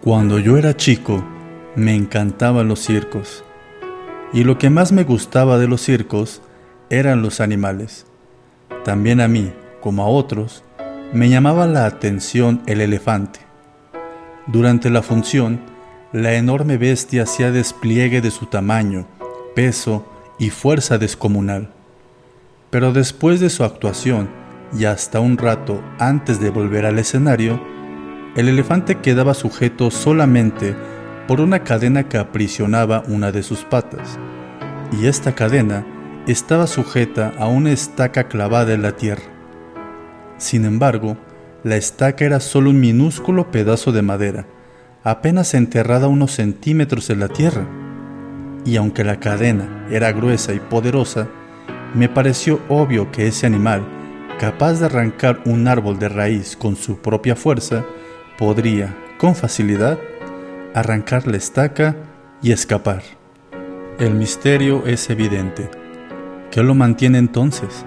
Cuando yo era chico, me encantaban los circos. Y lo que más me gustaba de los circos eran los animales. También a mí, como a otros, me llamaba la atención el elefante. Durante la función, la enorme bestia hacía despliegue de su tamaño, peso y fuerza descomunal. Pero después de su actuación y hasta un rato antes de volver al escenario, el elefante quedaba sujeto solamente por una cadena que aprisionaba una de sus patas, y esta cadena estaba sujeta a una estaca clavada en la tierra. Sin embargo, la estaca era solo un minúsculo pedazo de madera, apenas enterrada unos centímetros en la tierra, y aunque la cadena era gruesa y poderosa, me pareció obvio que ese animal, capaz de arrancar un árbol de raíz con su propia fuerza, podría, con facilidad, arrancar la estaca y escapar. El misterio es evidente. ¿Qué lo mantiene entonces?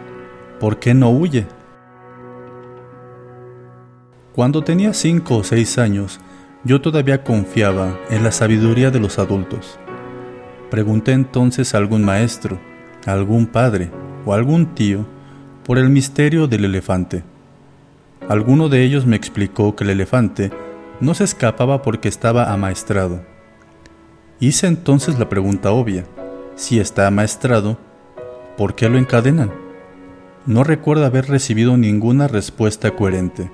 ¿Por qué no huye? Cuando tenía cinco o seis años, yo todavía confiaba en la sabiduría de los adultos. Pregunté entonces a algún maestro, a algún padre o a algún tío por el misterio del elefante. Alguno de ellos me explicó que el elefante no se escapaba porque estaba amaestrado. Hice entonces la pregunta obvia, si está amaestrado, ¿por qué lo encadenan? No recuerdo haber recibido ninguna respuesta coherente.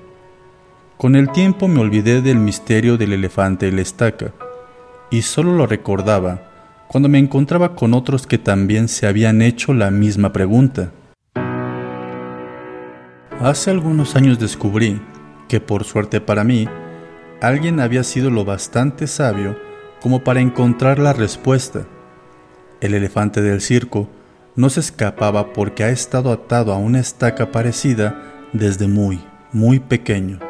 Con el tiempo me olvidé del misterio del elefante y la estaca, y solo lo recordaba cuando me encontraba con otros que también se habían hecho la misma pregunta. Hace algunos años descubrí que por suerte para mí, alguien había sido lo bastante sabio como para encontrar la respuesta. El elefante del circo no se escapaba porque ha estado atado a una estaca parecida desde muy, muy pequeño.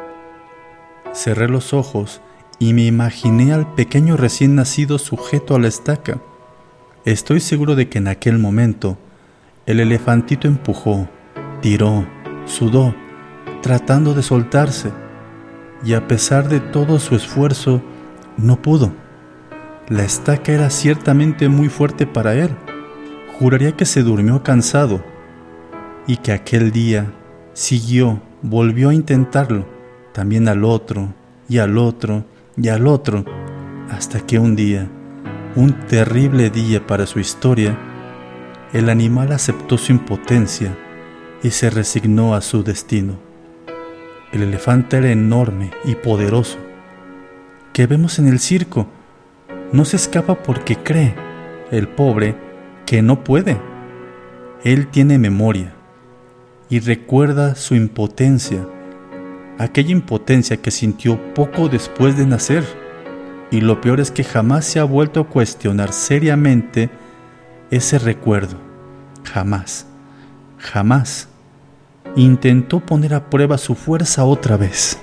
Cerré los ojos y me imaginé al pequeño recién nacido sujeto a la estaca. Estoy seguro de que en aquel momento el elefantito empujó, tiró, sudó, tratando de soltarse, y a pesar de todo su esfuerzo, no pudo. La estaca era ciertamente muy fuerte para él. Juraría que se durmió cansado y que aquel día siguió, volvió a intentarlo, también al otro, y al otro, y al otro, hasta que un día, un terrible día para su historia, el animal aceptó su impotencia y se resignó a su destino. El elefante era enorme y poderoso, que vemos en el circo. No se escapa porque cree, el pobre, que no puede. Él tiene memoria y recuerda su impotencia, aquella impotencia que sintió poco después de nacer. Y lo peor es que jamás se ha vuelto a cuestionar seriamente ese recuerdo. Jamás jamás intentó poner a prueba su fuerza otra vez.